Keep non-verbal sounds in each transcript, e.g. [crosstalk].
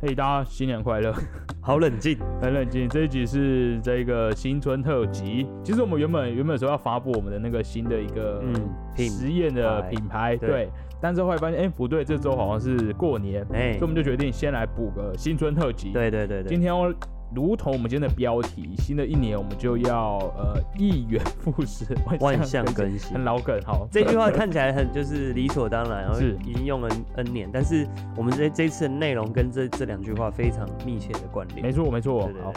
嘿，大家新年快乐！[laughs] 好冷静，很冷静。这一集是这个新春特辑。其实我们原本原本说要发布我们的那个新的一个实验的品牌，对。但是后来发现，哎，不对，这周好像是过年，哎，所以我们就决定先来补个新春特辑。对对对对。今天要。如同我们今天的标题，新的一年我们就要呃一元复始，万象更新，很老梗。好，这句话看起来很就是理所当然，然后已经用了 N 年，但是我们这这次的内容跟这这两句话非常密切的关联。没错，没错。好，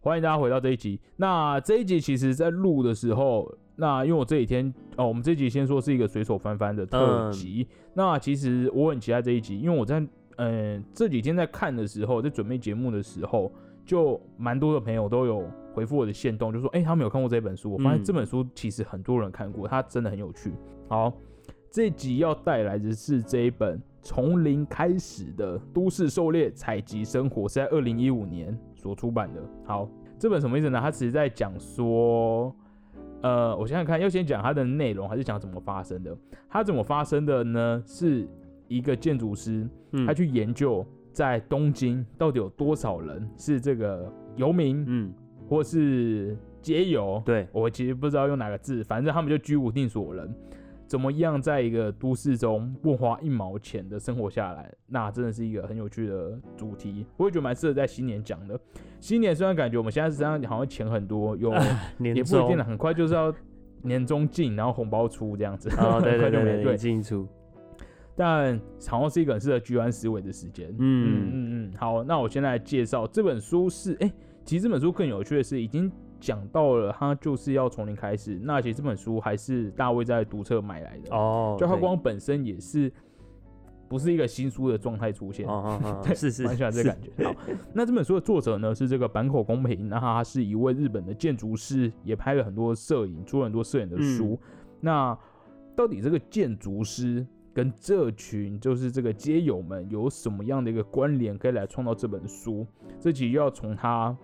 欢迎大家回到这一集。那这一集其实在录的时候。那因为我这几天哦，我们这集先说是一个随手翻翻的特辑。那其实我很期待这一集，因为我在嗯这几天在看的时候，在准备节目的时候，就蛮多的朋友都有回复我的线动，就说哎，他们有看过这本书。我发现这本书其实很多人看过，它真的很有趣。好，这集要带来的是这一本从零开始的都市狩猎采集生活，是在二零一五年所出版的。好，这本什么意思呢？它其实在讲说。呃，我想想看，要先讲它的内容，还是讲怎么发生的？它怎么发生的呢？是一个建筑师，他去研究在东京到底有多少人是这个游民，嗯，或是街游。对我其实不知道用哪个字，反正他们就居无定所人。怎么样在一个都市中不花一毛钱的生活下来？那真的是一个很有趣的主题，我也觉得蛮适合在新年讲的。新年虽然感觉我们现在身上好像钱很多，有 [laughs] 也不一定了，很快就是要年终进，然后红包出这样子，哦，对对对对，进出。但好像是一个很适合居安思危的时间。嗯嗯嗯嗯，好，那我现在介绍这本书是，哎，其实这本书更有趣的是已经。讲到了，他就是要从零开始。那其实这本书还是大卫在读册买来的哦，就他光本身也是不是一个新书的状态出现，[laughs] 是是，蛮喜欢这感觉。好，那这本书的作者呢是这个坂口公平，那他是一位日本的建筑师，也拍了很多摄影，出了很多摄影的书。那到底这个建筑师跟这群就是这个街友们有什么样的一个关联，可以来创造这本书？这集要从他。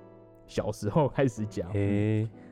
小时候开始讲，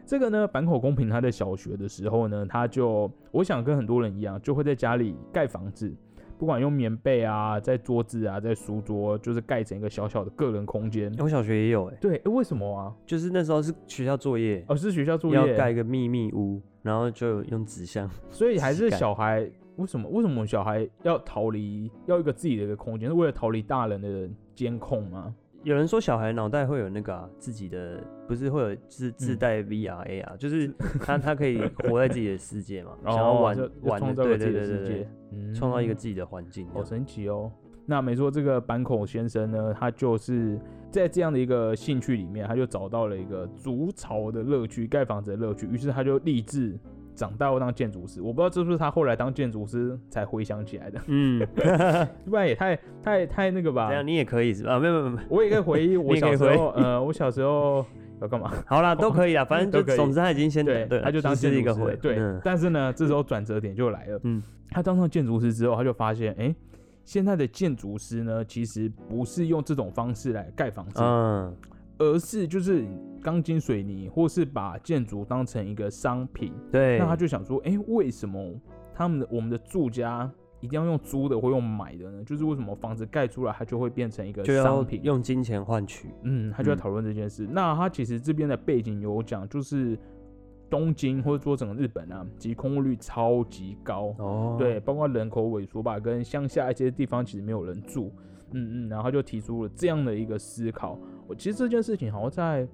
这个呢，坂口公平他在小学的时候呢，他就我想跟很多人一样，就会在家里盖房子，不管用棉被啊，在桌子啊，在书桌，就是盖成一个小小的个人空间。我小学也有哎，对，为什么啊？就是那时候是学校作业，哦，是学校作业，要盖一个秘密屋，然后就用纸箱。所以还是小孩，为什么？为什么小孩要逃离，要一个自己的一个空间，是为了逃离大人的监控吗？有人说小孩脑袋会有那个自己的，不是会有自自带 VR A 啊，就是他他可以活在自己的世界嘛，[laughs] 想要玩玩创造自己的世界，创造一个自己的环境，好神奇哦。那没错，这个坂口先生呢，他就是在这样的一个兴趣里面，他就找到了一个筑巢的乐趣，盖房子的乐趣，于是他就立志。长大后当建筑师，我不知道是不是他后来当建筑师才回想起来的。嗯，[laughs] 不然也太太太那个吧？这样你也可以是吧？没有没有没有，我也可以回忆 [laughs] 我小时候。呃，我小时候 [laughs] 要干嘛？好啦，都可以啊，反正就总之他已经先对，他就当建筑师。对，但是呢，这时候转折点就来了。嗯，他当上建筑师之后，他就发现，哎，现在的建筑师呢，其实不是用这种方式来盖房子。嗯。而是就是钢筋水泥，或是把建筑当成一个商品。对，那他就想说，哎，为什么他们的我们的住家一定要用租的或用买的呢？就是为什么房子盖出来它就会变成一个商品，用金钱换取？嗯，他就在讨论这件事。那他其实这边的背景有讲，就是东京或者说整个日本啊，其实空屋率超级高。哦，对，包括人口萎缩吧，跟乡下一些地方其实没有人住。嗯嗯，然后就提出了这样的一个思考。我其实这件事情好像在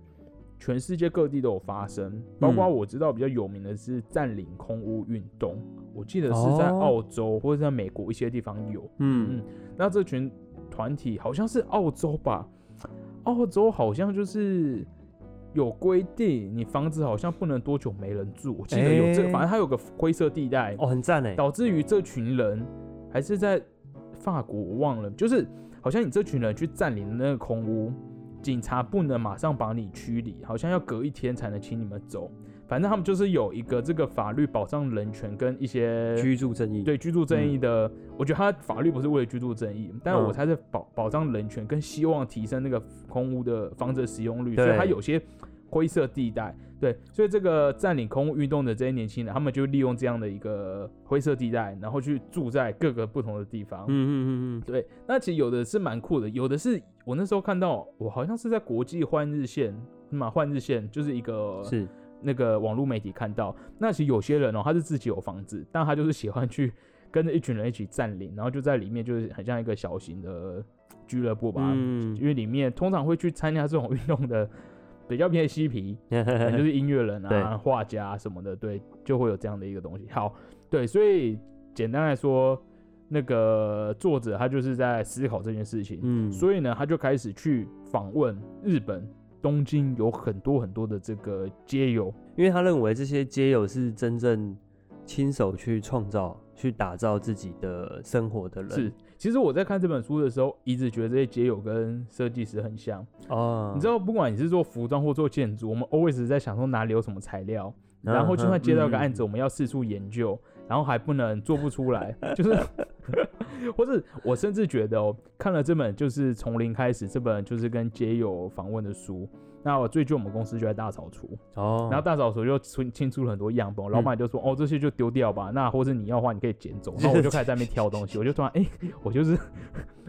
全世界各地都有发生，包括我知道比较有名的是占领空屋运动。我记得是在澳洲或者在美国一些地方有。嗯嗯，那这群团体好像是澳洲吧？澳洲好像就是有规定，你房子好像不能多久没人住。我记得有这个，反正它有个灰色地带。哦，很赞哎！导致于这群人还是在法国，我忘了，就是好像你这群人去占领那个空屋。警察不能马上把你驱离，好像要隔一天才能请你们走。反正他们就是有一个这个法律保障人权跟一些居住正义。对居住正义的，我觉得他法律不是为了居住正义，但我猜是保保障人权跟希望提升那个空屋的房子使用率，所以他有些灰色地带。对，所以这个占领空屋运动的这些年轻人，他们就利用这样的一个灰色地带，然后去住在各个不同的地方。嗯嗯嗯嗯，对，那其实有的是蛮酷的，有的是我那时候看到，我好像是在国际换日线，嘛换日线就是一个是那个网络媒体看到。那其实有些人哦，他是自己有房子，但他就是喜欢去跟着一群人一起占领，然后就在里面就是很像一个小型的俱乐部吧。嗯因为里面通常会去参加这种运动的比较偏嬉皮，[laughs] 就是音乐人啊、画家什么的，对，就会有这样的一个东西。好，对，所以简单来说，那个作者他就是在思考这件事情，嗯，所以呢，他就开始去访问日本东京有很多很多的这个街友，因为他认为这些街友是真正亲手去创造、去打造自己的生活的人。是。其实我在看这本书的时候，一直觉得这些街友跟设计师很像。哦，你知道，不管你是做服装或做建筑，我们 always 在想说哪里有什么材料，嗯然后就算接到一个案子，子，我们要四处研究，然后还不能做不出来，就是，或者我甚至觉得哦，看了这本就是从零开始这本就是跟街友访问的书，那我最近我们公司就在大扫除，哦，然后大扫除就清清出了很多样本，老板就说、哦这些就丢掉吧，那或者你要的话你可以捡走，[laughs] 然后我就开始在那边挑东西，我就突然哎、我就是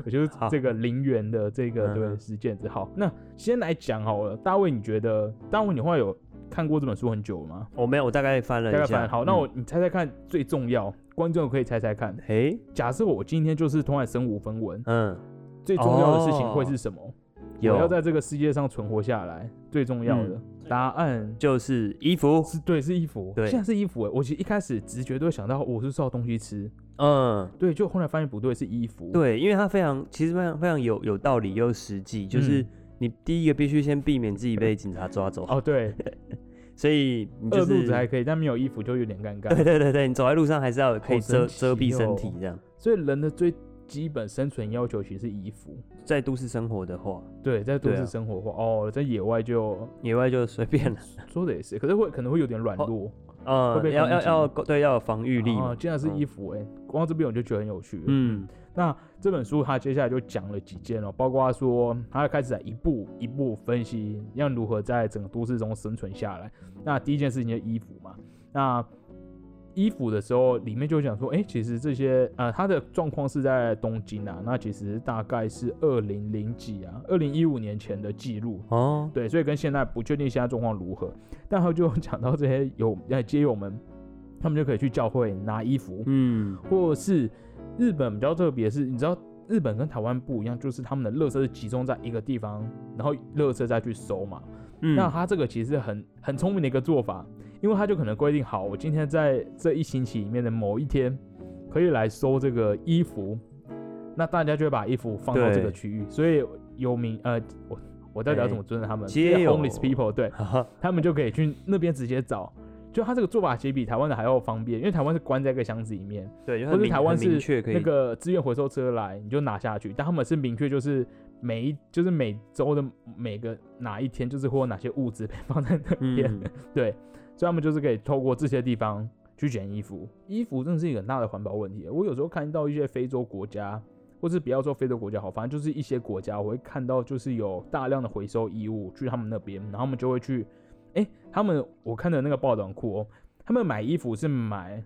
我就是这个零元的这个对实践之。好，那先来讲好了，大卫你觉得大卫你会有看过这本书很久了吗？我没有，我大概翻了一下。大概翻好，那嗯我你猜猜看，最重要，观众可以猜猜看。诶，假设我今天就是突然身无分文，嗯，最重要的事情哦会是什么？有。我要在这个世界上存活下来，最重要的、答案。就是衣服，是对，是衣服。对。现在是衣服哎，我其实一开始直觉都会想到我是烧东西吃，嗯，对，就后来发现不对，是衣服。，对，因为它非常，其实非常非常有有道理又实际，就是嗯。你第一个必须先避免自己被警察抓走，哦对，[laughs] 所以你就饿肚是子还可以，但没有衣服就有点尴尬。对对对对，你走在路上还是要有可以遮遮蔽身哦体这样。所以人的最基本生存要求其实是衣服。在都市生活的话，对，在都市生活的话，哦，在野外就 [laughs] 野外就随便了。[laughs] 说的也是，可是会可能会有点软哦弱。呃会，被要要要对要有防御力嘛哦，。竟然是嗯衣服哎、光这边我就觉得很有趣。嗯，那这本书他接下来就讲了几件哦，包括说他开始在一步一步分析要如何在整个都市中生存下来。那第一件事情就是衣服嘛，那衣服的时候里面就讲说，哎、其实这些呃，他的状况是在东京啊，那其实大概是二零零几啊，二零一五年前的记录。哦，对，所以跟现在不确定现在状况如何，但他就讲到这些有呃街友们，他们就可以去教会拿衣服，嗯，或是日本比较特别是，你知道日本跟台湾不一样，就是他们的垃圾是集中在一个地方，然后垃圾再去收嘛。嗯那他这个其实很很聪明的一个做法，因为他就可能规定好，我今天在这一星期里面的某一天可以来收这个衣服，那大家就会把衣服放到这个对区域，所以有名呃我。我到底要怎么尊重他们？homeless people，对 [laughs] 他们就可以去那边直接找。就他这个做法其实比台湾的还要方便，因为台湾是关在一个箱子里面，对，就或很明很是台湾是那个资源回收车来，你就拿下去。但他们是明确，就是每一就是每周的每个哪一天，就是会有哪些物资被放在那边。嗯，[laughs] 对，所以他们就是可以透过这些地方去捡衣服。衣服真的是一个很大的环保问题。我有时候看到一些非洲国家，或是不要说非洲国家好，反正就是一些国家，我会看到就是有大量的回收衣物去他们那边，然后他们就会去，哎、他们我看的那个报道很酷哦，他们买衣服是买。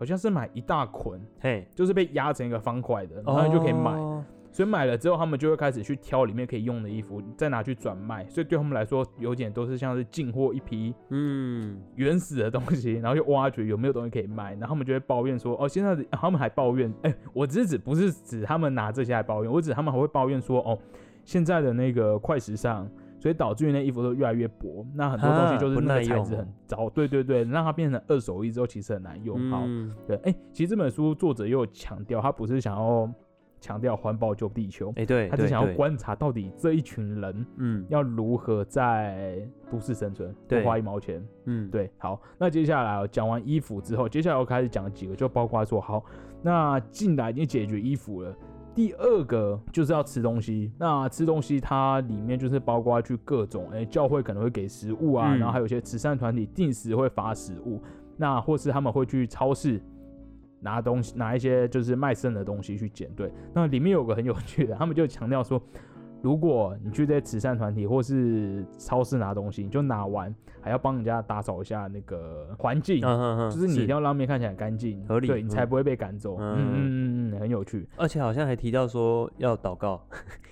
好像是买一大捆，嘿，就是被压成一个方块的，然后就可以买。哦所以买了之后，他们就会开始去挑里面可以用的衣服，再拿去转卖。所以对他们来说，有点都是像是进货一批嗯，原始的东西，然后就挖掘有没有东西可以卖，然后他们就会抱怨说，哦，现在的、他们还抱怨，哎、我只是指不是指他们拿这些来抱怨，我指他们还会抱怨说，哦，现在的那个快时尚，所以导致于那衣服都越来越薄，那很多东西啊就是那材质很糟，对对对，让它变成二手衣之后其实很难用。好，嗯对，哎、其实这本书作者又强调，他不是想要强调环保救地球，哎，对，他只想要观察到底这一群人嗯要如何在都市生存，不对花一毛钱。嗯，对，好，那接下来哦讲完衣服之后，接下来我开始讲几个，就包括说，好，那进来已经解决衣服了。第二个就是要吃东西，那吃东西它里面就是包括去各种，哎、教会可能会给食物啊，嗯然后还有一些慈善团体定时会发食物，那或是他们会去超市拿东西，拿一些就是卖剩的东西去捡。对，[laughs] 那里面有个很有趣的，他们就强调说，如果你去这些慈善团体或是超市拿东西，你就拿完还要帮人家打扫一下那个环境，就是你一定要让面看起来干净，合理对你才嗯不会被赶走。嗯嗯嗯很有趣。而且好像还提到说要祷告，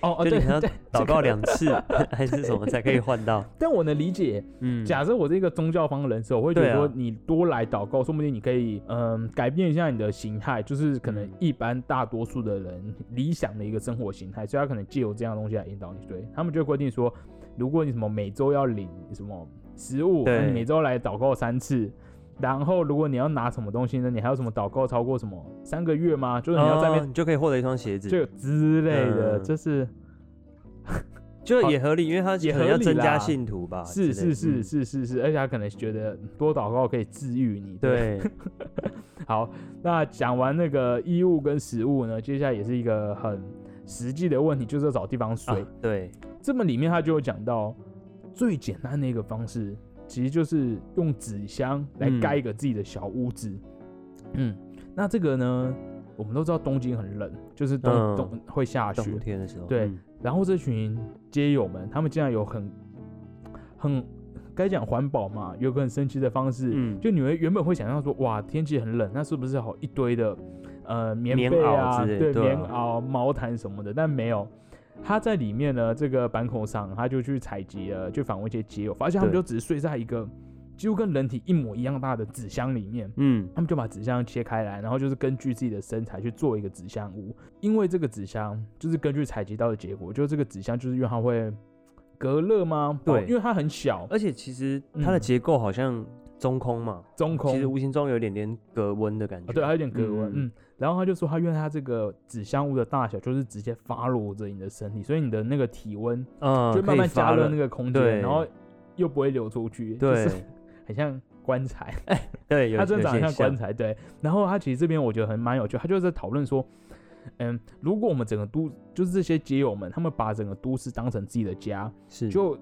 哦哦，对 [laughs] 就你要对，祷告两次还是什么才可以换到？[laughs] 但我能理解，嗯，假设我是一个宗教方的人士，我会觉对啊得说你多来祷告，说不定你可以嗯改变一下你的形态，就是可能嗯一般大多数的人理想的一个生活形态，所以他可能借由这样的东西来引导你。对他们就会规定说，如果你什么每周要领什么食物，对那你每周来祷告三次。然后，如果你要拿什么东西呢？你还有什么祷告超过什么三个月吗？就是你要在那边哦你就可以获得一双鞋子，就之类的，嗯这是 [laughs] 就也合理，因为他也可能要增加信徒吧，是是是是是是，而且他可能觉得多祷告可以治愈你。嗯，对，[laughs] 好，那讲完那个衣物跟食物呢，接下来也是一个很实际的问题，就是要找地方睡。啊对，这么里面他就有讲到，最简单的一个方式，其实就是用纸箱来嗯盖一个自己的小屋子。嗯那这个呢，我们都知道东京很冷，就是冬、嗯冬会下雪，冬天的时候，对嗯然后这群街友们，他们竟然有很很该讲环保嘛，有个很神奇的方式，嗯，就你们原本会想象说，哇，天气很冷，那是不是好一堆的呃棉棉被啊，对，棉袄、毛毯什么的，但没有。他在里面呢，这个板口上，他就去采集了，去访问一些街友，发现他们就只是睡在一个几乎跟人体一模一样大的纸箱里面。嗯，他们就把纸箱切开来，然后就是根据自己的身材去做一个纸箱屋。因为这个纸箱就是根据采集到的结果，就是这个纸箱就是因为它会隔热吗？对哦因为它很小，而且其实它的嗯结构好像中空嘛，中空，其实无形中有一点点隔温的感觉，啊，对，还有点隔温，嗯嗯。然后他就说，他因为他这个纸箱屋的大小就是直接发落着你的身体，所以你的那个体温嗯，就慢慢加热那个，空间，然后又不会流出去，就对是很像棺材。[laughs] 对，有它真的长得像棺材，对。然后他其实这边我觉得很蛮有趣，他就在讨论说，嗯，如果我们整个都就是这些街友们，他们把整个都市当成自己的家，是就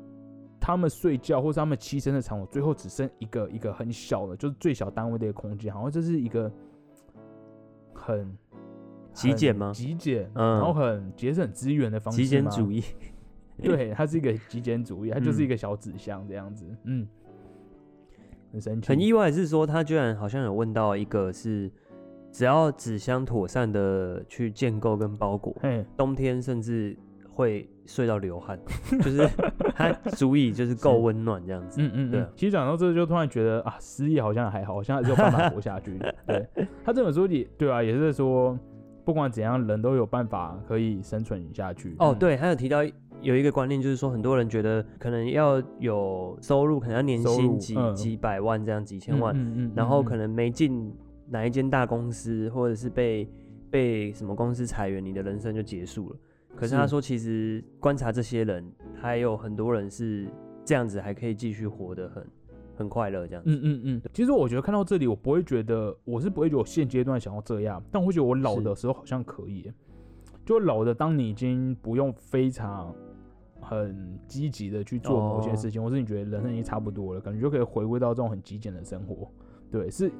他们睡觉或是他们栖身的场所，最后只剩一个一个很小的，就是最小单位的一个空间，好像这是一个很很极简吗？极简，嗯。然后很节省资源的方式，极简主。义，[laughs] 对，它是一个极简主义，它就是嗯一个小纸箱这样子，嗯，很神奇，很意外是说他居然好像有问到一个是。只要纸箱妥善的去建构跟包裹，嘿，冬天甚至会睡到流汗，[laughs] 就是它足以就是够是温暖这样子。嗯嗯。嗯其实讲到这，就突然觉得啊，失业好像还好，好像还是有办法活下去。[laughs] 对他这本书里，对啊，也是在说，不管怎样，人都有办法可以生存下去。哦，嗯，对，还有提到有一个观念，就是说很多人觉得可能要有收入，可能要年薪几、嗯几百万这样几千万，嗯嗯然后可能能没进哪一间大公司，或者是被被什么公司裁员，你的人生就结束了。可是他说，其实观察这些人，还有很多人是这样子，还可以继续活得很很快乐这样子。嗯嗯嗯，其实我觉得看到这里，我不会觉得我是不会觉得我现阶段想要这样，但我会觉得我老的时候好像可以。就老的，当你已经不用非常很积极的去做某些哦事情，或是你觉得人生已经差不多了，感觉就可以回归到这种很极简的生活。对，是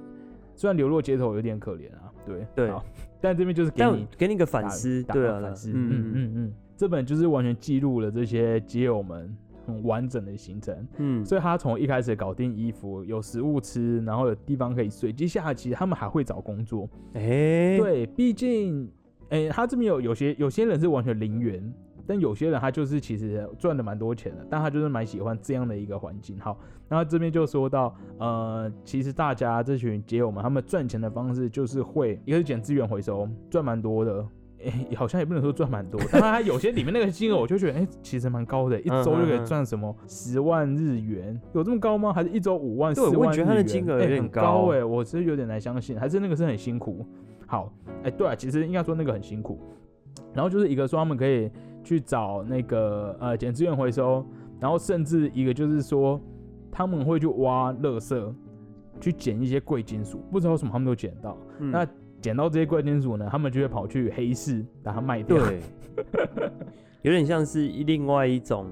虽然流落街头有点可怜啊，对对。[laughs] 但这边就是给你给你个打反思，打对啊，反思，嗯嗯嗯嗯嗯，这本就是完全记录了这些街友们很完整的行程。嗯，所以他从一开始搞定衣服，有食物吃，然后有地方可以睡。接下来其实他们还会找工作，哎，对，毕竟，诶、他这边有有些有些人是完全零元，但有些人他就是其实赚了蛮多钱的，但他就是蛮喜欢这样的一个环境。好，然后这边就说到，呃，其实大家这群街友们，他们赚钱的方式就是会一个是捡资源回收，赚蛮多的。诶、好像也不能说赚蛮多，但他有些里面那个金额，我就觉得，哎、其实蛮高的，一周就可以赚什么十万日元，有这么高吗？还是一周五万、对四万日元？我觉得他的金额有很高高哎、我是有点难相信，还是那个是很辛苦。好，哎、对啊，其实应该说那个很辛苦。然后就是一个说他们可以去找那个呃捡资源回收，然后甚至一个就是说他们会去挖垃圾，去捡一些贵金属，不知道为什么他们都捡到。嗯那捡到这些贵金属呢，他们就会跑去黑市把它卖掉。对，[laughs] 有点像是另外一种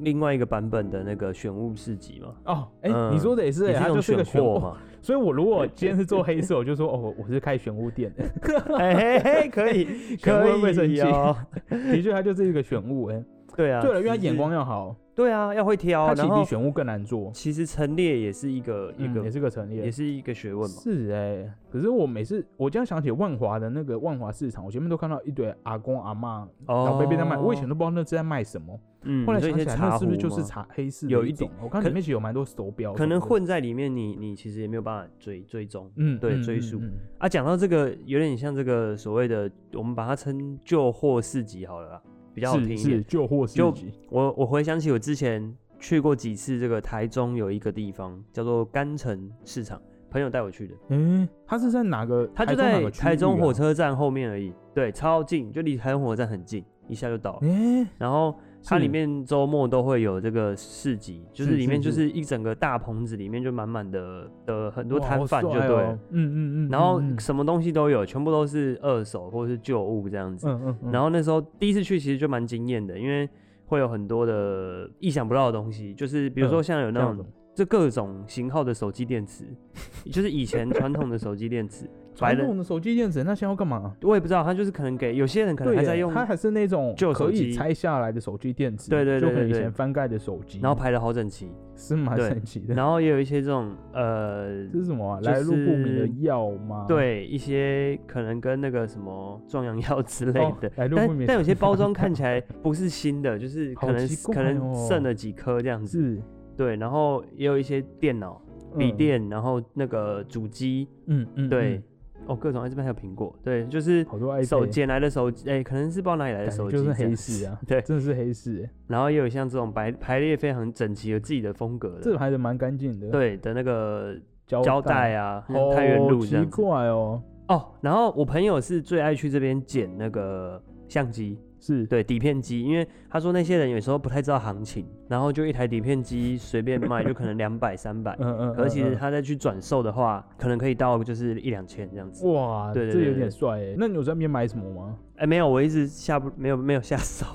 另外一个版本的那个选物市集嘛，哦，哎、嗯你说的也是、欸，它就是个选物。货嘛。所以我如果今天是做黑色，我就说哦，我是开选物店的。哎嘿嘿，可以，可会不会生气。[laughs] 的确，它就是一个选物。哎、对啊，对了，因为他只是眼光要好，对啊，要会挑，他其实比选物更难做，其实陈列也是一个一个嗯也是个陈列也。是一个学问嘛。是哎、可是我每次我这样想起万华的那个万华市场，我前面都看到一堆阿公阿妈、老伯伯在卖，我以前都不知道那是在卖什么，嗯，后来你说一些想起来那茶是不是就是茶黑市有一种我看可里面其实有蛮多手表可能混在里面你，你其实也没有办法追追踪嗯对追溯嗯啊。讲到这个，有点像这个所谓的，我们把它称旧货市集好了啦，比较好听一点。旧货市就集，我我回想起我之前去过几次这个台中有一个地方叫做甘城市场，朋友带我去的，嗯，他是在哪个？他就在台中火，车站后面而已，对，超近，就离台中火车站很近，一下就到了。哎，然后它是。里面周末都会有这个市集，就是是里面就是是一整个大棚子，里面就满满的的很多摊贩就帅对嗯嗯嗯，然后什么东西都有，全部都是二手或者是旧物这样子。嗯嗯嗯，然后那时候第一次去其实就蛮惊艳的，因为会有很多的意想不到的东西，就是比如说嗯像有那种这各种型号的手机电池，[laughs] 就是以前传统的手机电池，白人传统的手机电池，那现在要干嘛？我也不知道，他就是可能给有些人可能，还在用，他还是那种旧手可以机拆下来的手机电池，对对就可能以对对对。前翻盖的手机，然后排的好整齐，是蛮对。神奇的。然后也有一些这种呃这是什么啊？就来路不明的是药吗？对一些可能跟那个什么壮阳药之类哦的，来路不明但但有些包装看起来不是新的，[laughs] 就是可能可能哦剩了几颗这样子。对，然后也有一些电脑、笔，嗯电，然后那个主机，嗯嗯，对嗯，哦，各种，哎这边还有苹果，对，就是好多 iPad 手捡来的手机，哎，可能是不知道哪里来的手机，就是黑市啊，对真的是黑市欸，然后也有像这种排排列非常整齐、有自己的风格的，这排的蛮干净的，，对的那个胶胶带啊，太原路这奇样奇。怪哦，哦，然后我朋友是最爱去这边捡那个相机，是，对底片机，因为他说那些人有时候不太知道行情，然后就一台底片机随便卖，就可能两百、三百。嗯嗯，可是其实嗯他再去转售的话，可能可以到就是一两千这样子。嗯哇，对对这有点帅哎，那你有在那边买什么吗？哎、没有，我一直下不没有没有下手，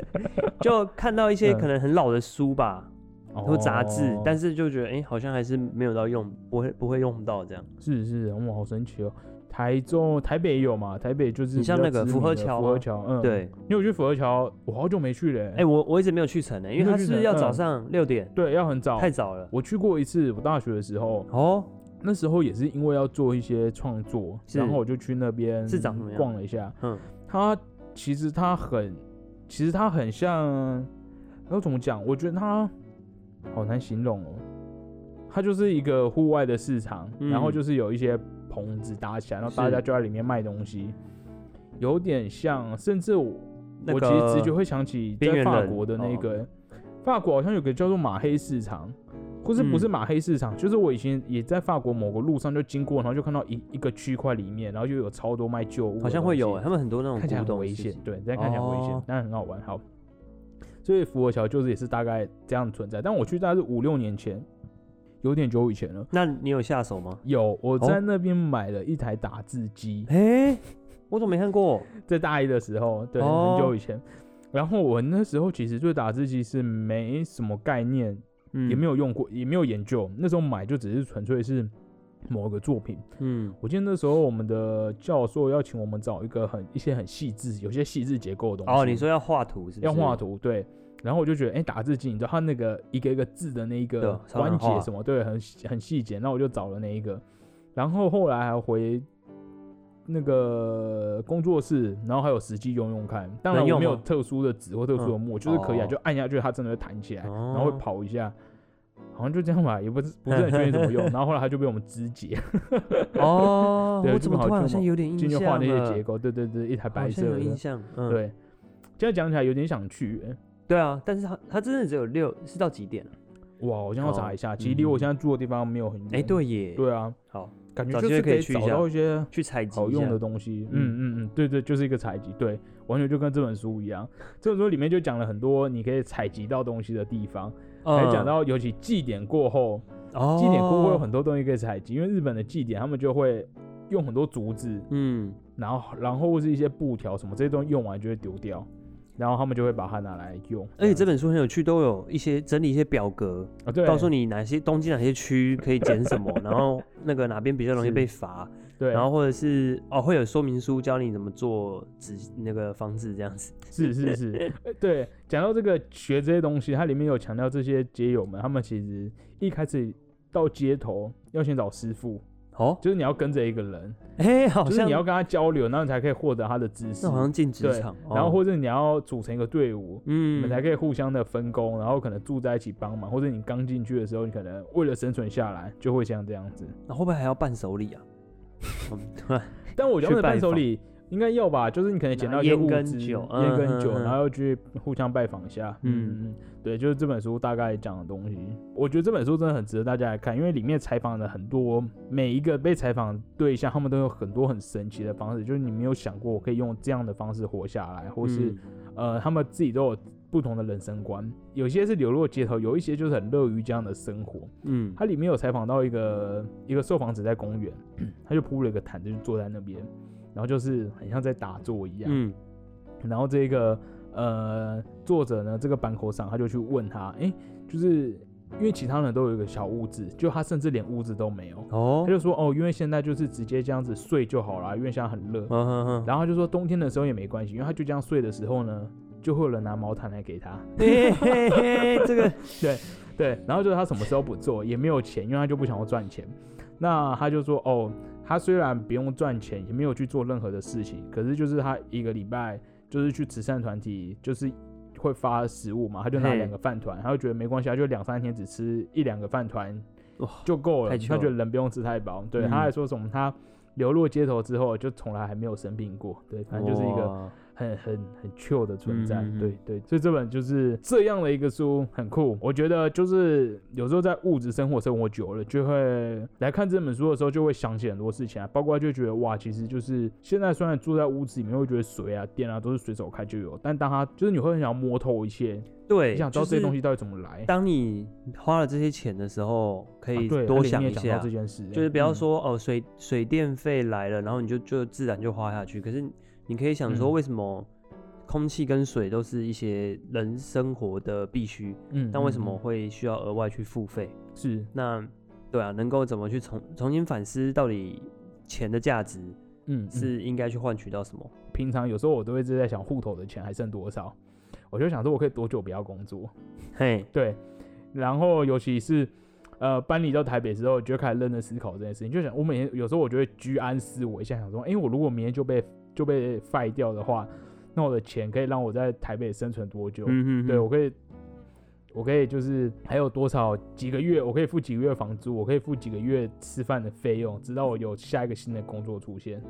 [laughs] 就看到一些嗯可能很老的书吧，或杂志，哦但是就觉得哎、好像还是没有到用，不会不会用到这样。是是，哇，好神奇哦。台中、台北也有嘛？台北就是你像那个福和知名的桥吗福和桥，嗯，，对，因为我去福和桥，我好久没去了欸。哎、我我一直没有去成呢、因为它是要早嗯上六点？对，要很早。太早了。我去过一次，我大学的时候，哦，那时候也是因为要做一些创作，然后我就去那边市长什么样逛了一下。嗯，它其实它很，其实它很像，要怎么讲？我觉得它好难形容哦。它就是一个户外的市场，然后嗯就是有一些棚子搭起来，然后大家就在里面卖东西，有点像，甚至我、那我其实直个觉会想起在法国的那哦个，法国好像有个叫做马黑市场，或是不是嗯马黑市场，就是我以前也在法国某个路上就经过，然后就看到一一个区块里面，然后就有超多卖旧物好像会有、欸，他们很多那种看起来很危险，对，但看起来很危险哦，但很好玩。好，所以福和桥就是也是大概这样存在，但我去大概是五六年前，有点久以前了。那你有下手吗？有我在哦那边买了一台打字机，哎、我怎么没看过？在大一的时候，对，哦很久以前。然后我那时候其实对打字机是没什么概念，嗯也没有用过，也没有研究。那时候买就只是纯粹是某个作品。嗯，我记得那时候我们的教授要请我们找一个很一些很细致、有些细致结构的东西。哦，你说要画图是不是？要画图，对。然后我就觉得，哎、打字机，你知道它那个一个一个字的那一个关节什么，对，很很细节。那我就找了那一个，然后后来还回那个工作室，然后还有实际用用看。当然我没有特殊的纸或特殊的嗯墨，就是可以啊，哦就按下去它真的会弹起来，然后会哦跑一下。好像就这样吧，也不是不是很确定怎么用。[laughs] 然后后来它就被我们肢解，哦，[laughs] 对我怎么突然好像有点印象进去画那些了结构。对对对，一台白色的，有印象，嗯，对。这样讲起来有点想去、欸，对啊，但是它它真的只有六，是到几点啊？哇，我先要查哦一下。其实离我嗯现在住的地方没有很远。哎，对耶，对啊，好，感觉找机会就是可以去一下到一些去采集好用的东西。嗯嗯嗯嗯，对对，就是一个采集，对，完全就跟这本书一样。这本书里面就讲了很多你可以采集到东西的地方，还讲嗯到尤其祭典过后，哦，祭典过后有很多东西可以采集，因为日本的祭典他们就会用很多竹子，嗯，然后然后或是一些布条什么这些东西用完就会丢掉。然后他们就会把它拿来用。而且这本书很有趣，都有一些整理一些表格，啊，对，告诉你哪些东京哪些区可以捡什么，[laughs] 然后那个哪边比较容易被罚，对，然后或者是哦会有说明书教你怎么做纸那个方式这样子。是是是，[laughs] 呃对，讲到这个学这些东西，它里面有强调这些街友们，他们其实一开始到街头要先找师傅，哦，就是你要跟着一个人，哎，好像就是你要跟他交流，然后你才可以获得他的知识那。好像进职对场，然后哦或者你要组成一个队伍，你嗯们才可以互相的分工，然后可能住在一起帮忙，或者你刚进去的时候，你可能为了生存下来，就会像这样子。那会不会还要伴手礼啊？[laughs] 但我觉得伴手礼应该要吧，就是你可能捡到一些拿烟跟物资、酒烟跟酒，嗯嗯嗯然后去互相拜访一下。嗯嗯嗯，对，就是这本书大概讲的东西。我觉得这本书真的很值得大家来看，因为里面采访了很多每一个被采访对象，他们都有很多很神奇的方式，就是你没有想过我可以用这样的方式活下来，或是、嗯呃，他们自己都有不同的人生观，有些是流落街头，有一些就是很乐于这样的生活。嗯它里面有采访到一个一个受访者在公园，[clears throat] 他就铺了一个毯子，就坐在那边，然后就是很像在打坐一样。嗯然后这个呃作者呢，这个板口上他就去问他，哎、就是因为其他人都有一个小屋子，就他甚至连屋子都没有，哦他，就说哦，因为现在就是直接这样子睡就好了，因为现在很热。嗯然后他就说冬天的时候也没关系，因为他就这样睡的时候呢，就会有人拿毛毯来给他。嘿嘿嘿，这个 [laughs] 对对，然后就是他什么时候不做，也没有钱，因为他就不想要赚钱。那他就说，哦，他虽然不用赚钱，也没有去做任何的事情，可是就是他一个礼拜就是去慈善团体，就是会发食物嘛，他就拿两个饭团，他就觉得没关系，他就两三天只吃一两个饭团就够了，他觉得人不用吃太饱。对，嗯。他还说什么他流落街头之后就从来还没有生病过，对，反正就是一个哇很很很 chill 的存在，嗯嗯嗯对对，所以这本就是这样的一个书，很酷。我觉得就是有时候在物质生活生活久了，就会来看这本书的时候，就会想起很多事情啊，包括就觉得哇，其实就是现在虽然住在屋子里面，会觉得水啊、电啊都是随手开就有，但当他就是你会很想要摸透一切，对，你想知道这些东西到底怎么来，当你花了这些钱的时候，可以多想一下啊这，件事，就是不要嗯说哦水水电费来了，然后你就就自然就花下去。可是你可以想说，嗯为什么空气跟水都是一些人生活的必须，嗯，但为什么会需要额外去付费？是那对啊，能够怎么去重重新反思到底钱的价值嗯嗯是应该去换取到什么？平常有时候我都会一直在想户头的钱还剩多少，我就想说我可以多久不要工作。[laughs] 嘿，对，然后尤其是呃搬离到台北之后，就会开始认真思考这件事情。就想我每天有时候我就会居安思危一下，想说，哎、我如果明天就被就被废掉的话，那我的钱可以让我在台北生存多久？嗯对我可以。我可以就是还有多少几个月，我可以付几个月房租，我可以付几个月吃饭的费用，直到我有下一个新的工作出现，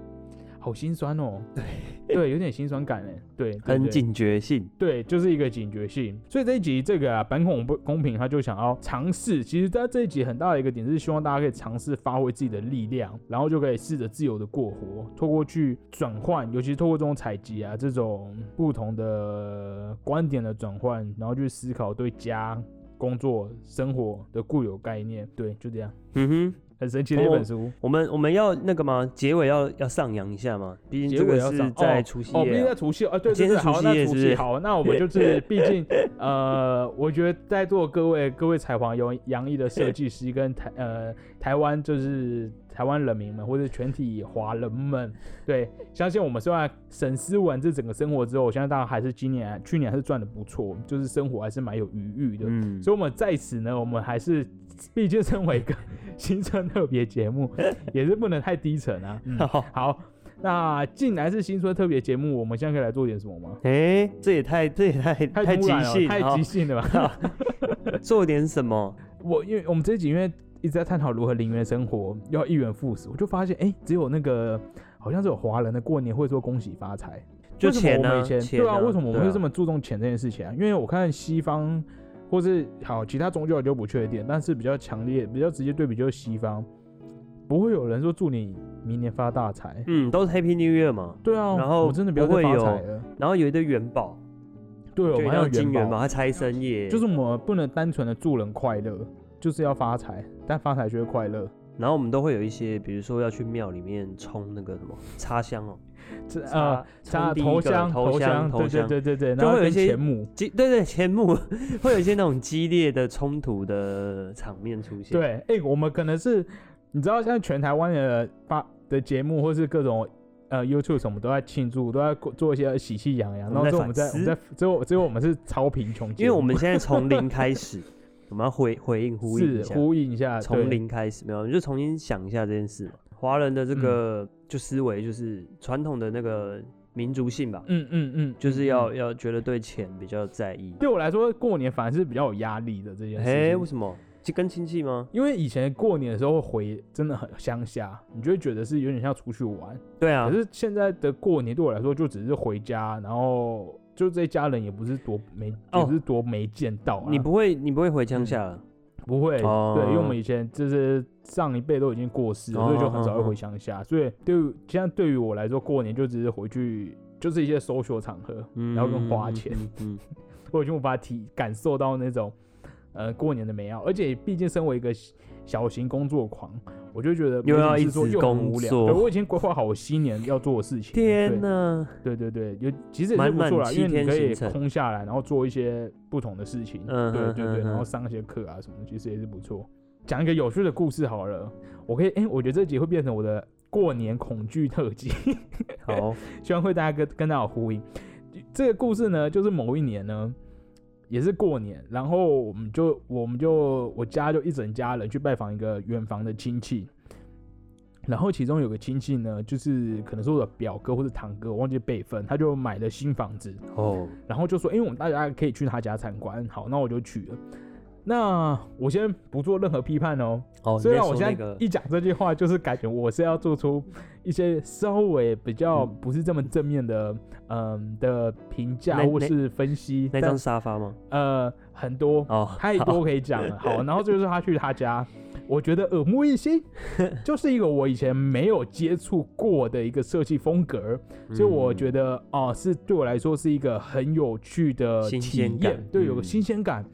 好心酸哦。对 [laughs] 对，有点心酸感哎。对，很警觉性。对，就是一个警觉性。所以这一集这个啊，版孔不公平，他就想要尝试。其实，在这一集很大的一个点是希望大家可以尝试发挥自己的力量，然后就可以试着自由的过活，透过去转换，尤其是透过这种采集啊，这种不同的观点的转换，然后去思考对家、工作、生活的固有概念。对，就这样，嗯哼。很神奇的一本书。我们我们要那个吗？结尾要要上扬一下吗？毕竟结这个是尾要上在除夕哦，毕竟在除夕啊，对对对，好，那除夕好，那我们就是，[laughs] 毕竟呃，我觉得在座各位各位采访有洋溢的设计师跟台呃台湾就是台湾人民们或者全体华人们，对，相信我们虽然审视完这整个生活之后，我相信大家还是今年去年还是赚的不错，就是生活还是蛮有余裕的，嗯，所以，我们在此呢，我们还是，毕竟身为一个新春特别节目，[laughs] 也是不能太低沉啊。嗯、好，好，那既然是新春特别节目，我们现在可以来做点什么吗？哎、这也太这也太即太突然了，太兴好即兴了吧？[laughs] 做点什么？[laughs] 我因为我们这一集因为一直在探讨如何零元生活，要一元复始，我就发现，哎、只有那个好像是有华人的过年会说恭喜发财。就为什么钱呢、我们对啊，为什么我们会这么注重钱这件事情啊？因为我看西方或是好其他宗教就不确定，但是比较强烈、比较直接对比就是西方，不会有人说祝你明年发大财。嗯，都是 Happy New Year 嘛。对啊，然后我真的不要再发不会有财了。然后有一堆元宝，对，我就们还有金元宝，还财神爷，就是我们不能单纯的祝人快乐，就是要发财，但发财就会快乐。然后我们都会有一些，比如说要去庙里面冲那个什么插香哦，这呃插头香头香，对对头香，对对对，然后跟就会有一些钱母，激对对前幕 [laughs] 会有一些那种激烈的冲突的场面出现。，对，哎、我们可能是你知道，现在全台湾的发的节目或是各种。呃，YouTube 什么都在庆祝，都在做一些喜气洋洋，然后我们在我反们在只有只有我们是超贫穷，因为我们现在从零开始，我们要回回应呼应是一下，呼应一下，从零开始，没有，你就重新想一下这件事嘛。华人的这个嗯就思维就是传统的那个民族性吧，嗯嗯嗯，就是要嗯要觉得对钱比较在意。对我来说，过年反而是比较有压力的这件事哎，情为。什么？就跟亲戚吗？因为以前过年的时候回真的很乡下，你就会觉得是有点像出去玩。对啊可，是现在的过年对我来说，就只是回家，然后就这一家人也不是多没，哦也不是多没见到、啊。你不会你不会回乡下了？不会，哦对，因为我们以前就是上一辈都已经过世了，哦所以就很少会回乡下。所以对于现在对于我来说，过年就只是回去，就是一些 social 场合，嗯然后跟花钱，嗯嗯 [laughs] 我已经无法体感受到那种呃过年的美好。而且毕竟身为一个小型工作狂，我就觉得又要一直。工作对我已经规划好我新年要做的事情。天对哪！对对对，有其实也是不错啦，因为你可以空下来，然后做一些不同的事情。对对对，然后上一些课啊什么的，其实也是不错。讲一个有趣的故事好了，我可以，哎、我觉得这集会变成我的过年恐惧特辑，好，[laughs] 希望会大家跟跟大家有呼应。这个故事呢，就是某一年呢，也是过年，然后我们就我们就我家就一整家人去拜访一个远房的亲戚，然后其中有个亲戚呢，就是可能是我的表哥或者堂哥，我忘记辈分，他就买了新房子，哦，然后就说，因为我们大家可以去他家参观，好，那我就去了。那我先不做任何批判哦，哦，虽然我现在一讲这句话，就是感觉我是要做出一些稍微比较嗯不是这么正面的，嗯的评价或是分析，那张沙发吗？呃很多哦，太多可以讲了。[laughs] 好，然后就是他去他家，我觉得耳目一新，[laughs] 就是一个我以前没有接触过的一个设计风格，所以我觉得得哦、是对我来说是一个很有趣的体验，对，有个嗯新鲜感。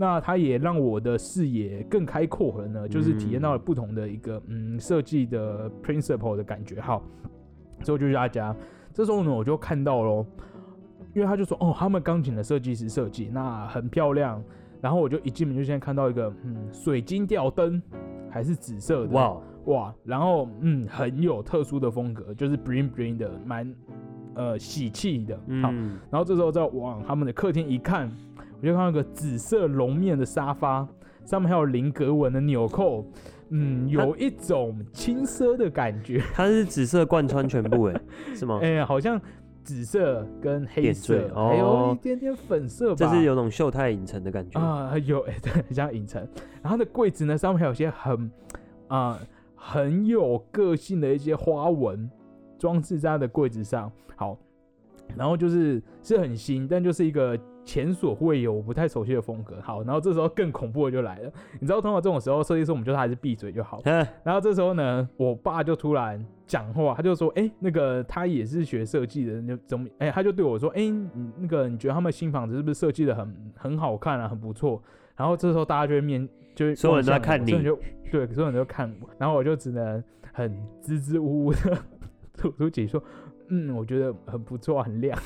那它也让我的视野更开阔了呢，就是体验到了不同的一个嗯设计的 principle 的感觉。好，之后就是大家，这时候呢我就看到咯，因为他就说哦，他们钢琴的设计师设计，那很漂亮。然后我就一进门就先看到一个嗯水晶吊灯，还是紫色的，哇，哇，然后嗯，很有特殊的风格，就是 bling bling 的，蛮呃喜气的。好，嗯，然后这时候再往他们的客厅一看，我就看到一个紫色龙面的沙发，上面还有菱格纹的纽扣，嗯，有一种轻奢的感觉，[laughs] 它是紫色贯穿全部，哎，[laughs] 是吗？哎、好像紫色跟黑色，哦还有哦一点点粉色吧，这是有种秀泰影城的感觉。啊、有哎、对，很像影城。然后它的柜子呢，上面还有些很啊、很有个性的一些花纹装饰在它的柜子上。好，然后就是是很新，但就是一个前所未有、我不太熟悉的风格。好，然后这时候更恐怖的就来了，你知道，通常这种时候，设计师我们就还是闭嘴就好。哎然后这时候呢，我爸就突然讲话，他就说：“哎、那个他也是学设计的，就怎么？哎、他就对我说：‘哎、你那个你觉得他们新房子是不是设计的很很好看啊，很不错？’然后这时候大家就会面，就所有人都在看你就对，所有人都看我，然后我就只能很支支吾吾的 [laughs] 吐出几说：‘嗯，我觉得很不错，很亮，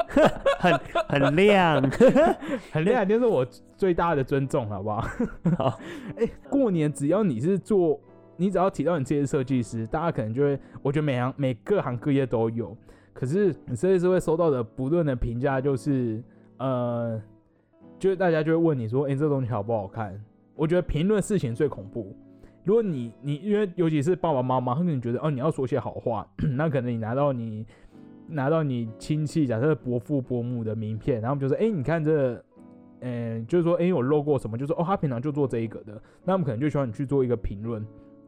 [laughs] 很很亮。[laughs] 很亮，就是我最大的尊重，好不好？’ [laughs] 好，哎、过年只要你是做，你只要提到你自己是设计师，大家可能就会，我觉得每行每各行各业都有。可是你设计师会收到的不论的评价就是，呃，就是大家就会问你说，哎、这东西好不好看？我觉得评论事情最恐怖。如果你你因为尤其是爸爸妈妈，他可能觉得哦你要说些好话，[clears throat] 那可能你拿到你拿到你亲戚，假设伯父伯母的名片，然后就说，哎、你看这嗯，就是说，哎、我漏过什么？就是，哦，他平常就做这一个的，那他们可能就希望你去做一个评论，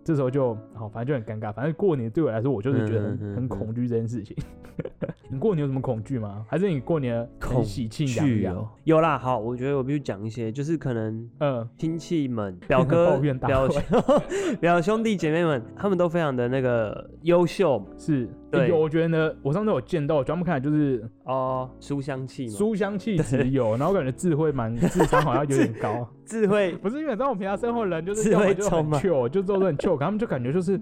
这时候就，好，反正就很尴尬。反正过年对我来说，我就是觉得很、嗯嗯嗯很恐惧这件事情。[laughs] 你过年有什么恐惧吗？还是你过年很喜庆洋洋？惧哦，有啦。好，我觉得我必须讲一些，就是可能嗯，亲戚们、表哥 [laughs] 表会 [laughs] 表兄弟姐妹们，他们都非常的那个优秀是，对。有我觉得呢，我上次有见到，我觉得他们看就是哦，书香气嘛，书香气质有，[laughs] 然后感觉智慧蛮智商好像有点高。[laughs] 智慧 [laughs] 不是因为你知道我们平常生活人就是智慧就很慧充满。chill，就做的很可他们就感觉就是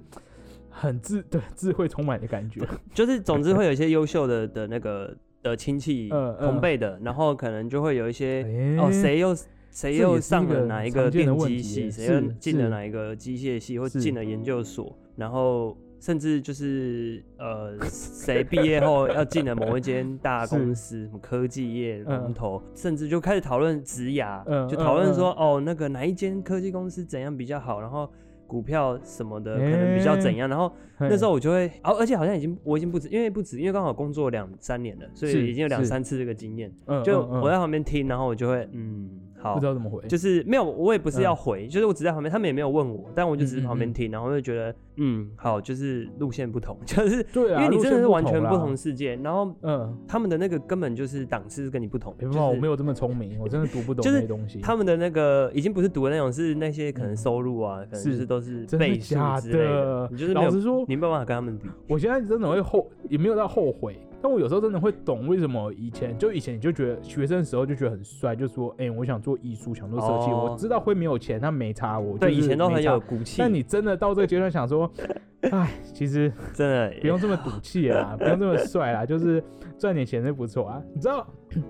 很智对智慧充满的感觉。就是总之会有一些优秀的的那个的亲戚同辈的，然后可能就会有一些哎哦，谁又谁又上了哪一常个电机系，耶谁又是。进了哪一个机械系，或是。进了研究所，然后甚至就是呃，谁毕业后要进了某一间大公司，什么科技业嗯龙头，甚至就开始讨论职涯，嗯就讨论嗯说哦，那个哪一间科技公司怎样比较好，然后。股票什么的可能比较怎样，然后那时候我就会，哦，而且好像已经我已经不止，因为不止，因为刚好工作两三年了，所以已经有两三次这个经验。嗯就我在旁边听，然后我就会，嗯，好。不知，道怎么回，就是没有，我也不是嗯要回，就是我只在旁边，他们也没有问我，但我就只是旁边听，然后我就觉得，嗯，好，就是路线不同，[laughs] 就是对啊，因为你真的是完全不啦同世界，然后嗯，他们的那个根本就是档次是跟你不同，没办法，就是我没有这么聪明，我真的读不懂就是那些东西。他们的那个已经不是读的那种，是那些可能收入啊，可能就是是都是真的倍数之类的的，你就是没有，老实说，你没有办法跟他们比。我现在真的会后，也没有到后悔，但我有时候真的会懂为什么以前就以前你就觉得学生的时候就觉得很帅，就说哎、我想做艺术，想做设计，哦我知道会没有钱，但没差我。对，就是以前都很没有骨气，但你真的到这个阶段想说，[laughs] 哎，其实真的不用这么赌气啦，不用这么帅啦，就是赚点钱是不错啊。你知道，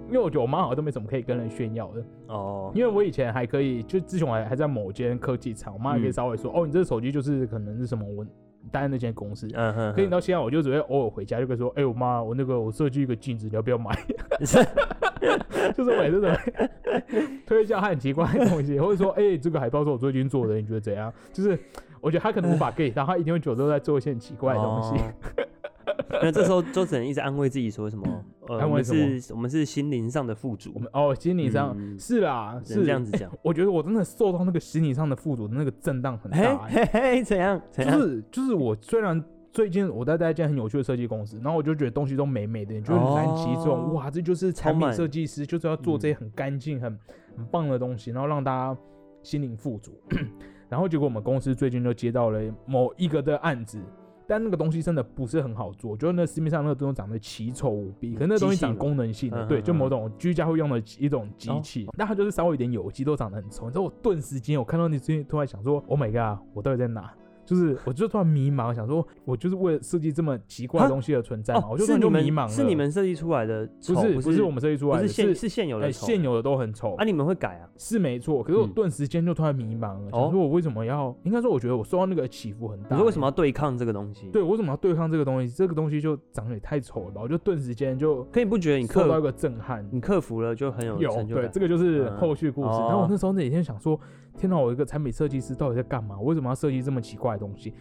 因为我觉得我妈好像都没什么可以跟人炫耀的，哦，因为我以前还可以，就之前我还还在某间科技厂，我妈也可以嗯稍微说，哦，你这个手机就是可能是什么我待在那间公司。嗯哼可以你到现在，我就只会偶尔回家就会说，哎、我妈，我那个我设计一个镜子，你要不要买？[laughs] 就是我也是的，[laughs] 推销她很奇怪的东西，或者说，哎、这个海报是我最近做的，你觉得怎样？就是我觉得他可能无法 [laughs] get 到，他一定会觉得都在做一些很奇怪的东西。哦 [laughs] 那这时候就只能一直安慰自己说什么？呃，我们安慰什么是，我们是心灵上的富足我，们哦，心理上、嗯是啦，只能是这样子讲。[laughs] 我觉得我真的受到那个心理上的富足的那个震荡很嘿大、欸，嘿嘿，怎样？怎样？就是就是我虽然最近我在在一间很有趣的设计公司，然后我就觉得东西都美美的，你就会燃起这种、哦哇，这就是产品设计师就是要做这些很干净、很很棒的东西，然后让大家心灵富足。[coughs] 然后结果我们公司最近就接到了某一个的案子。但那个东西真的不是很好做，就是那市面上那个东西长得奇丑无比，可是那东西长功能性的，对，就某种居家会用的一种机器，但它就是稍微有点有机，都长得很丑。你知道我顿时间我看到那最近，突然想说，Oh my god，我到底在哪？就是我就突然迷茫，想说，我就是为了设计这么奇怪的东西而存在嘛？我就突然就迷茫了。是你们设计出来的丑，不是不不是我们设计出来的，不是现是是现有哎的现有的都很丑啊？你们会改啊？是没错。可是我嗯顿时间就突然迷茫了，哦想说我为什么要？应该说我觉得我受到那个起伏很大。你说为什么要对抗这个东西？对，我为什么要对抗这个东西？这个东西就长得也太丑了吧？我就顿时间就可以不觉得你克受到一个震撼。你克服了就很有有对，成就感？这个就是嗯后续故事。哦然后我那时候那几天想说，天哪，我一个产品设计师到底在干嘛？我为什么要设计这么奇怪的东西？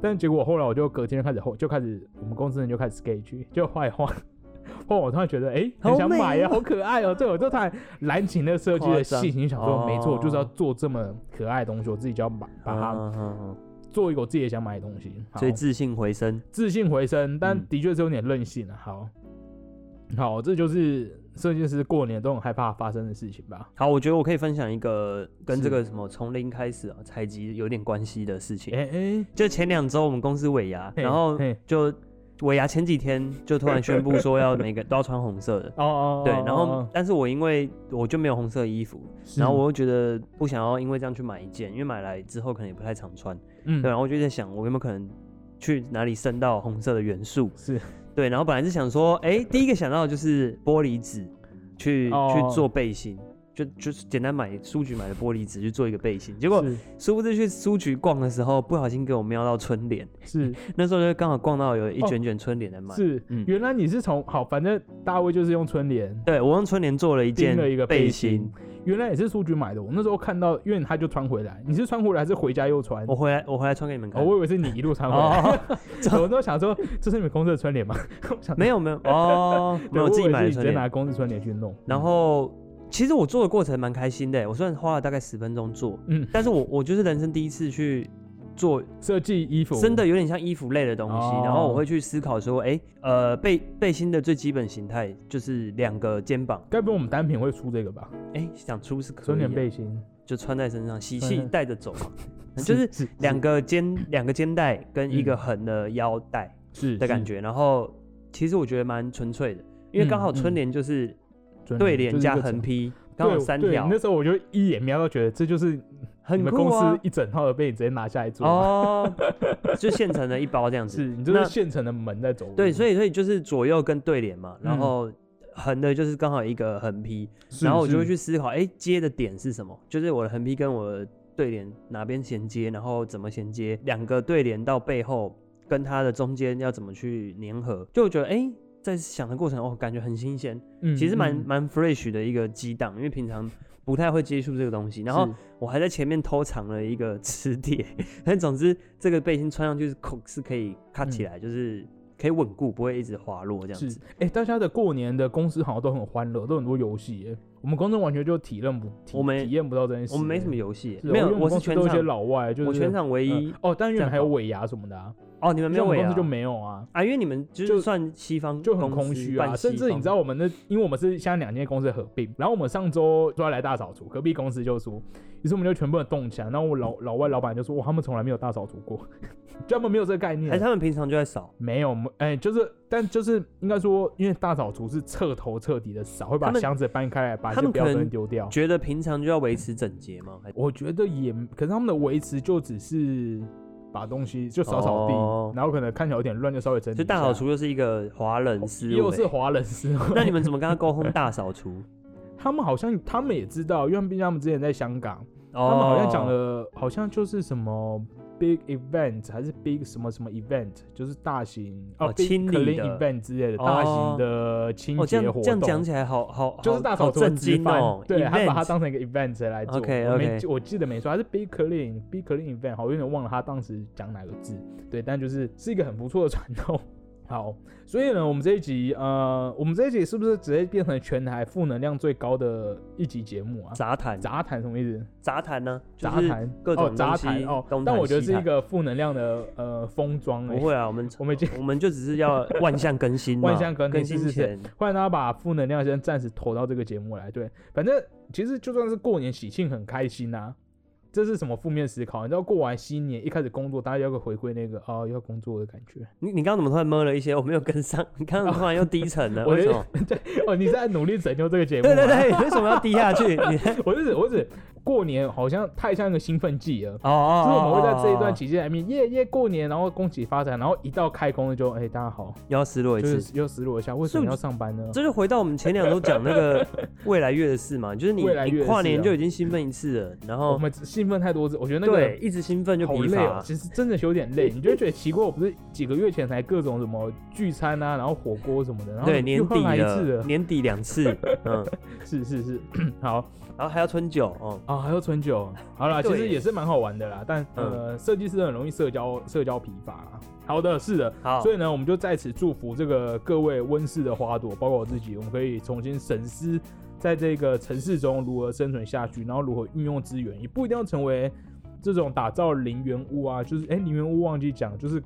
但结果后来我就隔天就开始后就开始我们公司人就开始 sketch 就画一画。[laughs] 后我突然觉得，哎、很好想买呀，哦好可爱哦、对，我就突然燃起那个设计的夸张信心，想说，没错，我就是要哦做这么可爱的东西，我自己就要把把它做一个我自己也想买的东西。所以自信回升。自信回升，但嗯的确是有点任性啊。好，好，这就是设计师过年都很害怕发生的事情吧？好，我觉得我可以分享一个跟这个什么从零开始啊采集有点关系的事情。哎、哎、就前两周我们公司尾牙，嘿然后就尾牙前几天就突然宣布说要每个都要穿红色的。[laughs] 哦哦，对，哦然后哦但是我因为我就没有红色衣服，然后我又觉得不想要因为这样去买一件，因为买来之后可能也不太常穿。嗯对，然后我就在想，我有没有可能去哪里升到红色的元素？是对，然后本来是想说，哎，第一个想到的就是玻璃纸，去、哦。去做背心，就就是简单买书局买的玻璃纸去做一个背心。结果殊不知去书局逛的时候，不小心给我瞄到春联，是。[laughs] 那时候就刚好逛到有一哦卷卷春联在卖。是。嗯，原来你是从好，反正大卫就是用春联对我用春联做了一件订了一个背心，原来也是书局买的。我那时候看到，因为他就穿回来，你是穿回来还是回家又穿？我回来我回来穿给你们看。哦，我以为是你一路穿回来。哦，[laughs] 我都想说，这是你们公司的春联吗？[laughs] 没有没有哦，没有 [laughs] 我自己买的春联。直接拿公司春联去弄。然后其实我做的过程蛮开心的，我虽然花了大概十分钟做，嗯，但是我我就是人生第一次去做设计衣服，真的有点像衣服类的东西，哦。然后我会去思考说，哎、呃，背背心的最基本形态就是两个肩膀，该不会我们单品会出这个吧？哎、想出是可春以、啊，联背心。就穿在身上，喜气带着走嘛，[laughs] 就是是两个肩两个肩带跟一个嗯横的腰带是，的感觉，然后其实我觉得蛮纯粹的，因为刚好春联就是春对联加横批，刚好三条，那时候我就一眼瞄到，觉得这就是你很们公酷啊司。一整套的被你直接拿下来做。哦，就现成的一包这样子。[laughs] 是你就是那现成的门在走路。对，所以所以就是左右跟对联嘛，然嗯后横的就是刚好一个横批，是然后我就会去思考，哎，接的点是什么？就是我的横批跟我的对联哪边衔接，然后怎么衔接，两个对联到背后跟它的中间要怎么去粘合？就我觉得，哎，在想的过程，哦，感觉很新鲜，嗯其实蛮嗯蛮 fresh 的一个激荡，因为平常不太会接触这个东西，然后我还在前面偷藏了一个磁铁，[laughs] 但总之这个背心穿上去是口是可以卡起来，就是可以稳固，不会一直滑落这样是子。，哎、大家的过年的公司好像都很欢乐，都很多游戏耶。我们公司完全就体认不体我们体验不到这件事。我们没什么游戏，是没有，我是全公司都有一些场，老外，就是我全场唯一呃哦，但你们还有尾牙什么的啊，哦，你们没有尾牙就没有啊。啊，因为你们就就是算西方就很空虚啊，甚至你方知道我们的，因为我们是现在两间公司合并，然后我们上周说要来大扫除，隔壁公司就说，于是我们就全部人动起来，然后我老老外老板就说，哇，他们从来没有大扫除过，就他们没有这个概念，还是他们平常就在扫，没有，哎、就是，但就是应该说，因为大扫除是彻头彻底的扫，会把箱子搬开来，把一他们些标可能准丢掉。觉得平常就要维持整洁吗？我觉得也，可是他们的维持就只是把东西就扫扫地，哦然后可能看起来有点乱，就稍微整理大扫除又是一一个华人思维，又是华人思维。[laughs] 那你们怎么跟他沟通大扫除？他们好像他们也知道，因为毕竟他们之前在香港，他他们好像讲了，好像就是什么 big event 还是 big 什么什么 event，就是大型哦 big 清理 clean 的 event 之类的哦大型的清洁活动。样这样讲起来好好就是大扫除的震惊直翻哦，对，他把它当成一个 event 来做。我记得没错，还是 big clean big clean event，好，我有点忘了他当时讲哪个字。对，但就是是一个很不错的传统。好，所以呢，我们这一集，呃，我们这一集是不是直接变成全台负能量最高的一集节目啊？杂谈杂谈什么意思？杂谈呢，杂谈各种哦，杂谈哦东，但我觉得是一个负能量的呃封装、欸。不会啊，我们 [laughs] 我们已经我们就只是要 [laughs] 万象更新，万象更新更是是是新前欢迎大家把负能量先暂时投到这个节目来。对，反正其实就算是过年喜庆很开心呐、这是什么负面思考？你知道过完新年一开始工作，大家要个回归那个啊、要工作的感觉。你你刚刚怎么突然摸了一些？我没有跟上，[laughs] 你刚刚突然又低沉了，我为什么？[laughs] 对哦，你在努力拯救这个节目？对对。对，为什么要低下去？你 [laughs] 我是指我是指过年好像太像一个兴奋剂了。哦哦，就是我们会在这一段期期间里面，耶耶过年，然后恭喜发财，然后一到开工了就，哎、大家好，又要失落一次。就是又失落一下，为什么要上班呢？这就回到我们前两周讲那个 [laughs] 未来月的事嘛，就是你你跨年就已经兴奋一次了，然后我们兴奋太多次，我觉得那个对一直兴奋就疲累哦乏，。其实真的是有点累，你就会觉得奇怪，我不是几个月前才各种什么聚餐啊，然后火锅什么的，然后对，年底了，年底两次，嗯，是 [laughs] 是是，[coughs] 好然后还要春酒哦，啊，还要春酒，好啦，[laughs] 其对实也是蛮好玩的啦，但嗯。呃，设计师很容易社交社交疲乏啦。好的，是的，好，所以呢，我们就在此祝福这个各位温室的花朵，包括我自己，我们可以重新审视，在这个城市中如何生存下去，然后如何运用资源，也不一定要成为这种打造零元屋啊，就是哎，零元屋忘记讲，就是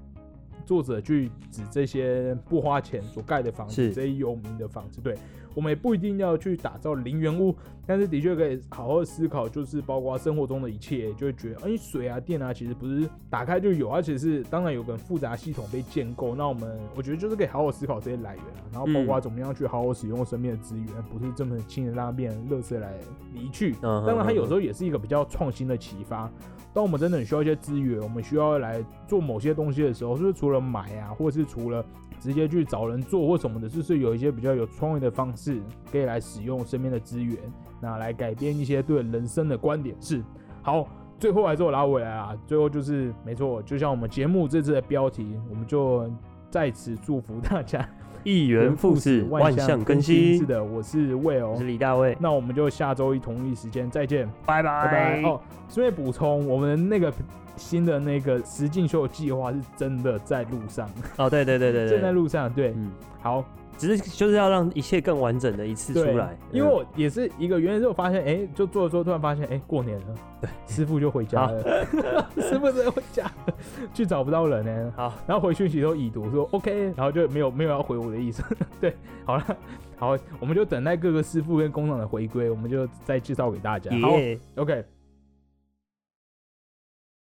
作者去指这些不花钱所盖的房子，是。这些有名的房子，对。我们也不一定要去打造零元屋，但是的确可以好好思考，就是包括生活中的一切，就会觉得，哎、水啊、电啊，其实不是打开就有，而且是当然有个复杂系统被建构。那我们我觉得就是可以好好思考这些来源啊，然后包括怎么样去好好使用身边的资源，不是这么轻易让它变成垃圾来离去。当然，它有时候候也是一个比较创新的启发。当我们真的很需要一些资源，我们需要来做某些东西的时候，就是除了买啊，或者是除了直接去找人做或什么的，就是有一些比较有创意的方式，可以来使用身边的资源，那来改变一些对人生的观点。是好，最后还是我拉回来啊，最后就是没错，就像我们节目这次的标题，我们就在此祝福大家 [laughs] 一元复始，万象更新。是的，我是魏哦我是。李大卫，那我们就下周一同一时间再见，拜拜拜拜。哦，顺便补充，我们那个新的那个实境秀计划是真的在路上，哦，对对对对 [laughs] 正在，路上。对，嗯，好，只是就是要让一切更完整的一次出对来，因为嗯我也是一个原因，是我发现，哎、就做着做着突然发现，哎、过年了，对，[laughs] 师傅就回家了，[laughs] 师傅真的回家了，[laughs] 去找不到人呢。好，然后回讯息都已读说 OK，然后就没有没有要回我的意思。对，好了，好，我们就等待各个师傅跟工厂的回归，我们就再介绍给大家。好耶，，OK，